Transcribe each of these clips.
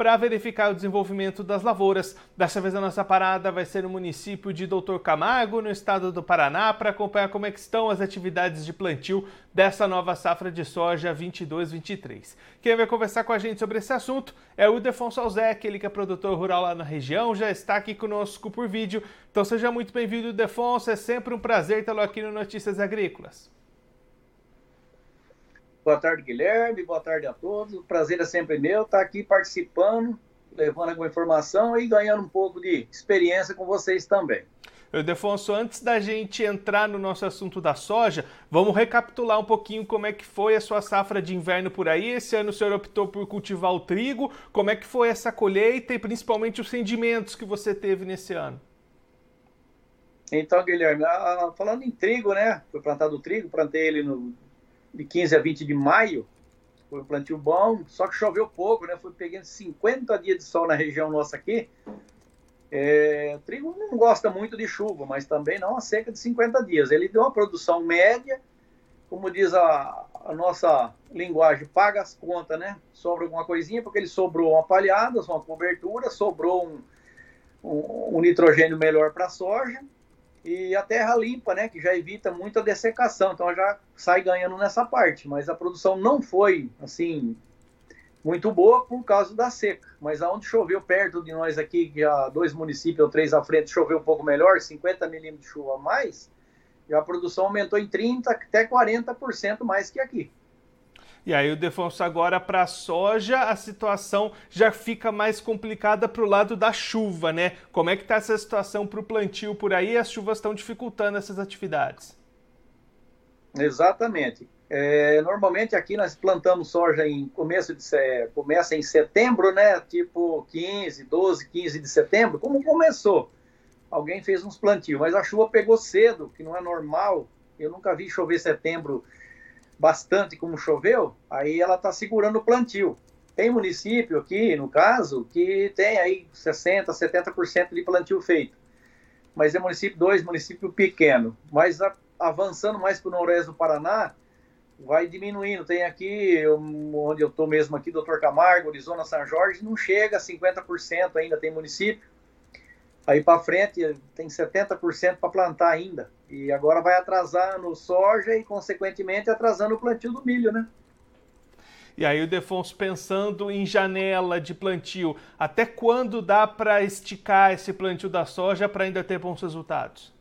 para verificar o desenvolvimento das lavouras. Dessa vez a nossa parada vai ser no município de Doutor Camargo, no estado do Paraná, para acompanhar como é estão as atividades de plantio dessa nova safra de soja 22-23. Quem vai conversar com a gente sobre esse assunto é o Defonso Alzec, ele que é produtor rural lá na região, já está aqui conosco por vídeo. Então seja muito bem-vindo, Defonso, é sempre um prazer tê-lo aqui no Notícias Agrícolas. Boa tarde, Guilherme. Boa tarde a todos. O prazer é sempre meu estar aqui participando, levando alguma informação e ganhando um pouco de experiência com vocês também. Defonso, antes da gente entrar no nosso assunto da soja, vamos recapitular um pouquinho como é que foi a sua safra de inverno por aí. Esse ano o senhor optou por cultivar o trigo. Como é que foi essa colheita e principalmente os rendimentos que você teve nesse ano? Então, Guilherme, falando em trigo, né? Foi plantado o trigo, plantei ele no de 15 a 20 de maio, foi um plantio bom, só que choveu pouco, né? Foi pegando 50 dias de sol na região nossa aqui. É, o trigo não gosta muito de chuva, mas também não a seca de 50 dias. Ele deu uma produção média, como diz a, a nossa linguagem, paga as contas, né? Sobra alguma coisinha, porque ele sobrou uma palhada, uma cobertura, sobrou um, um, um nitrogênio melhor para a soja e a terra limpa, né, que já evita muita dessecação, então já sai ganhando nessa parte, mas a produção não foi assim muito boa por causa da seca, mas aonde choveu perto de nós aqui, que há dois municípios ou três à frente choveu um pouco melhor, 50 milímetros de chuva a mais, e a produção aumentou em 30 até 40% mais que aqui. E aí o Defonso agora para a soja a situação já fica mais complicada para o lado da chuva, né? Como é que está essa situação para o plantio por aí? As chuvas estão dificultando essas atividades. Exatamente. É, normalmente aqui nós plantamos soja em começo de começa em setembro, né? Tipo 15, 12, 15 de setembro. Como começou? Alguém fez uns plantios, mas a chuva pegou cedo, que não é normal. Eu nunca vi chover setembro bastante como choveu, aí ela está segurando o plantio. Tem município aqui, no caso, que tem aí 60%, 70% de plantio feito. Mas é município 2, município pequeno. Mas a, avançando mais para o noroeste do Paraná, vai diminuindo. Tem aqui, onde eu estou mesmo aqui, Doutor Camargo, Arizona, São Jorge, não chega a 50% ainda, tem município. Aí para frente tem 70% para plantar ainda. E agora vai atrasando soja e, consequentemente, atrasando o plantio do milho, né? E aí o Defonso pensando em janela de plantio, até quando dá para esticar esse plantio da soja para ainda ter bons resultados?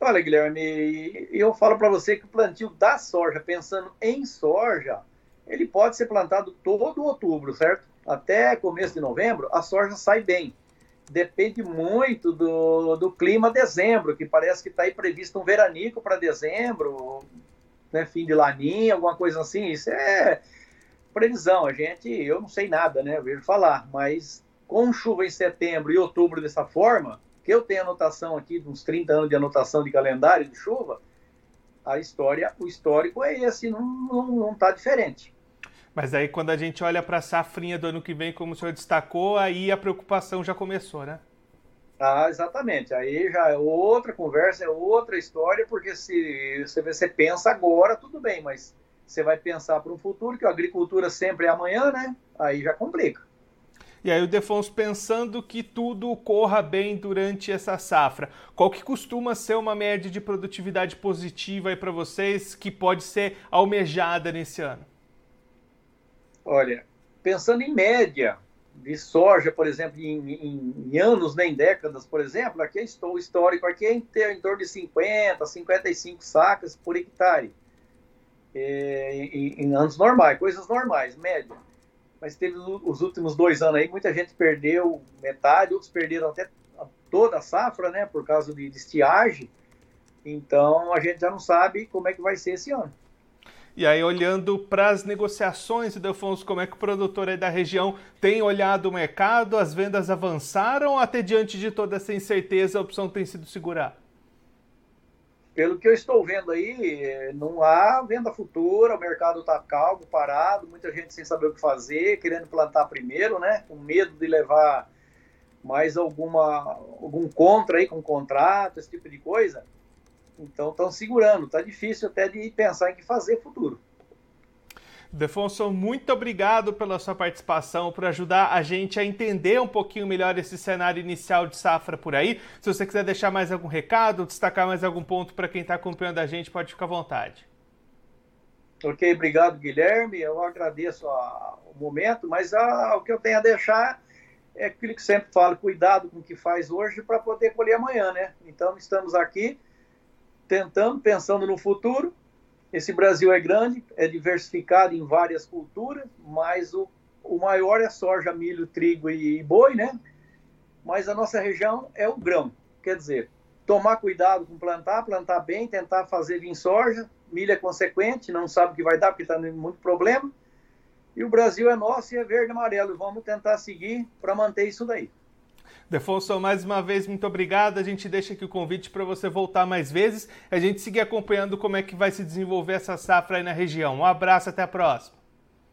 Olha, Guilherme, eu falo para você que o plantio da soja, pensando em soja, ele pode ser plantado todo outubro, certo? Até começo de novembro, a soja sai bem depende muito do, do clima dezembro, que parece que está aí previsto um veranico para dezembro, né, fim de laninha, alguma coisa assim. Isso é previsão. A gente, eu não sei nada, né? Eu vejo falar, mas com chuva em setembro e outubro dessa forma, que eu tenho anotação aqui uns 30 anos de anotação de calendário de chuva, a história, o histórico é esse, não, não, não tá diferente. Mas aí quando a gente olha para a safrinha do ano que vem, como o senhor destacou, aí a preocupação já começou, né? Ah, exatamente. Aí já é outra conversa, é outra história, porque se você, pensa agora, tudo bem, mas você vai pensar para o futuro, que a agricultura sempre é amanhã, né? Aí já complica. E aí o Defonso pensando que tudo corra bem durante essa safra, qual que costuma ser uma média de produtividade positiva aí para vocês que pode ser almejada nesse ano? Olha, pensando em média de soja, por exemplo, em, em, em anos, nem né, décadas, por exemplo, aqui estou o histórico aqui é em, em torno de 50, 55 sacas por hectare. É, em, em, anos normais, coisas normais, média. Mas teve os últimos dois anos aí, muita gente perdeu metade, outros perderam até toda a safra, né, por causa de, de estiagem. Então a gente já não sabe como é que vai ser esse ano. E aí, olhando para as negociações, Delfonso, como é que o produtor aí da região tem olhado o mercado? As vendas avançaram ou até diante de toda essa incerteza a opção tem sido segurar? Pelo que eu estou vendo aí, não há venda futura, o mercado está calmo, parado, muita gente sem saber o que fazer, querendo plantar primeiro, né? Com medo de levar mais alguma algum contra aí com contrato, esse tipo de coisa. Então estão segurando, tá difícil até de pensar em que fazer futuro. Defonso, muito obrigado pela sua participação, por ajudar a gente a entender um pouquinho melhor esse cenário inicial de safra por aí. Se você quiser deixar mais algum recado, destacar mais algum ponto para quem está acompanhando a gente, pode ficar à vontade. Ok, obrigado, Guilherme. Eu agradeço a, o momento, mas a, o que eu tenho a deixar é aquilo que sempre falo: cuidado com o que faz hoje para poder colher amanhã, né? Então, estamos aqui tentando, pensando no futuro esse Brasil é grande, é diversificado em várias culturas, mas o, o maior é soja, milho, trigo e, e boi, né? Mas a nossa região é o grão. Quer dizer, tomar cuidado com plantar, plantar bem, tentar fazer vir soja, milho é consequente, não sabe o que vai dar porque está muito problema. E o Brasil é nosso e é verde e amarelo. Vamos tentar seguir para manter isso daí. Defonso, mais uma vez, muito obrigado. A gente deixa aqui o convite para você voltar mais vezes. A gente seguir acompanhando como é que vai se desenvolver essa safra aí na região. Um abraço, até a próxima.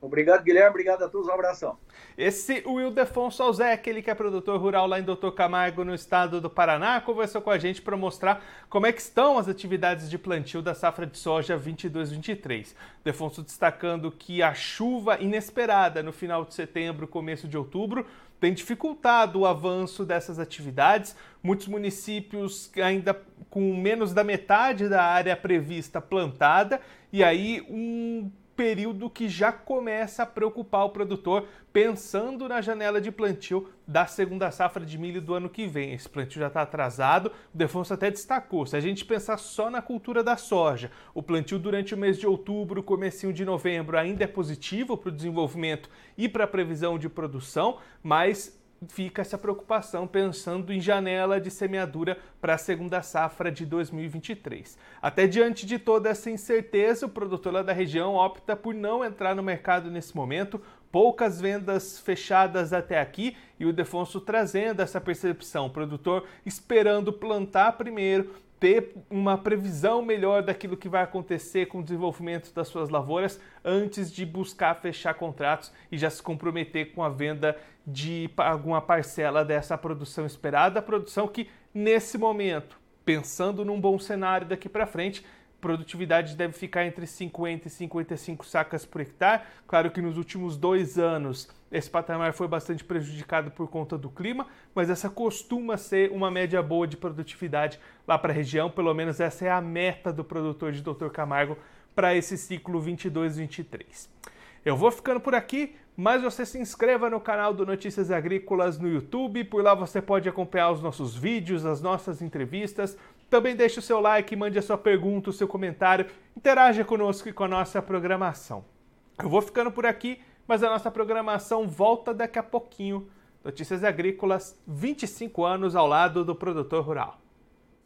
Obrigado, Guilherme. Obrigado a todos. Um abração. Esse Will Defonso Alzé, aquele que é produtor rural lá em Doutor Camargo, no estado do Paraná, conversou com a gente para mostrar como é que estão as atividades de plantio da safra de soja 22-23. Defonso destacando que a chuva inesperada no final de setembro, começo de outubro, tem dificultado o avanço dessas atividades. Muitos municípios ainda com menos da metade da área prevista plantada, e aí um período que já começa a preocupar o produtor pensando na janela de plantio da segunda safra de milho do ano que vem. Esse plantio já está atrasado, o Defonso até destacou, se a gente pensar só na cultura da soja, o plantio durante o mês de outubro, comecinho de novembro ainda é positivo para o desenvolvimento e para a previsão de produção, mas fica essa preocupação pensando em janela de semeadura para a segunda safra de 2023. Até diante de toda essa incerteza, o produtor lá da região opta por não entrar no mercado nesse momento. Poucas vendas fechadas até aqui e o Defonso trazendo essa percepção. O produtor esperando plantar primeiro, ter uma previsão melhor daquilo que vai acontecer com o desenvolvimento das suas lavouras antes de buscar fechar contratos e já se comprometer com a venda de alguma parcela dessa produção esperada, produção que nesse momento, pensando num bom cenário daqui para frente, produtividade deve ficar entre 50 e 55 sacas por hectare. Claro que nos últimos dois anos esse patamar foi bastante prejudicado por conta do clima, mas essa costuma ser uma média boa de produtividade lá para a região. Pelo menos essa é a meta do produtor de Dr. Camargo para esse ciclo 22-23. Eu vou ficando por aqui, mas você se inscreva no canal do Notícias Agrícolas no YouTube, por lá você pode acompanhar os nossos vídeos, as nossas entrevistas, também deixe o seu like, mande a sua pergunta, o seu comentário, interaja conosco e com a nossa programação. Eu vou ficando por aqui, mas a nossa programação volta daqui a pouquinho. Notícias Agrícolas, 25 anos ao lado do produtor rural.